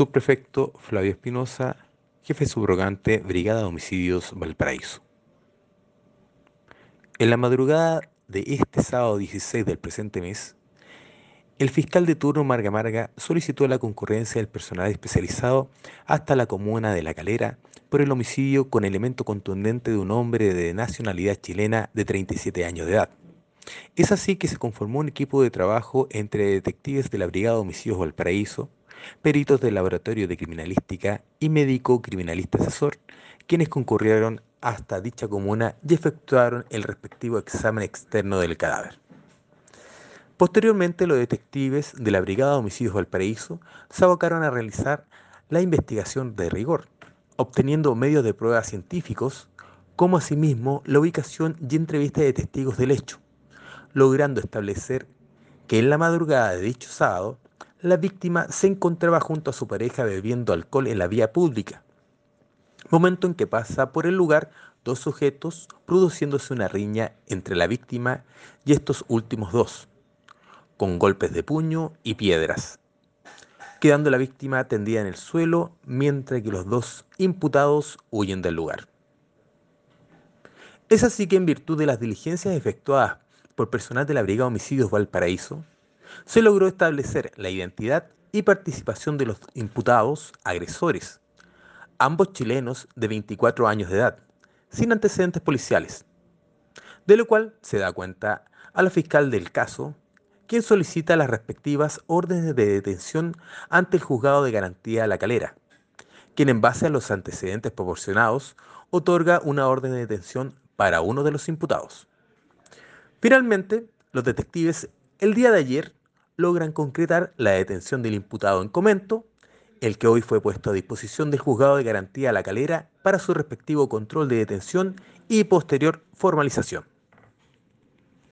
Subprefecto Flavio Espinosa, jefe subrogante, Brigada de Homicidios Valparaíso. En la madrugada de este sábado 16 del presente mes, el fiscal de turno Marga Marga solicitó la concurrencia del personal especializado hasta la comuna de La Calera por el homicidio con elemento contundente de un hombre de nacionalidad chilena de 37 años de edad. Es así que se conformó un equipo de trabajo entre detectives de la Brigada de Homicidios Valparaíso, peritos del Laboratorio de Criminalística y médico criminalista asesor, quienes concurrieron hasta dicha comuna y efectuaron el respectivo examen externo del cadáver. Posteriormente, los detectives de la Brigada de Homicidios Valparaíso se abocaron a realizar la investigación de rigor, obteniendo medios de prueba científicos, como asimismo la ubicación y entrevista de testigos del hecho, logrando establecer que en la madrugada de dicho sábado la víctima se encontraba junto a su pareja bebiendo alcohol en la vía pública, momento en que pasa por el lugar dos sujetos produciéndose una riña entre la víctima y estos últimos dos, con golpes de puño y piedras, quedando la víctima tendida en el suelo mientras que los dos imputados huyen del lugar. Es así que en virtud de las diligencias efectuadas por personal de la Brigada Homicidios Valparaíso, se logró establecer la identidad y participación de los imputados agresores, ambos chilenos de 24 años de edad, sin antecedentes policiales, de lo cual se da cuenta a la fiscal del caso, quien solicita las respectivas órdenes de detención ante el juzgado de garantía de La Calera, quien en base a los antecedentes proporcionados otorga una orden de detención para uno de los imputados. Finalmente, los detectives el día de ayer logran concretar la detención del imputado en comento, el que hoy fue puesto a disposición del juzgado de garantía la calera para su respectivo control de detención y posterior formalización.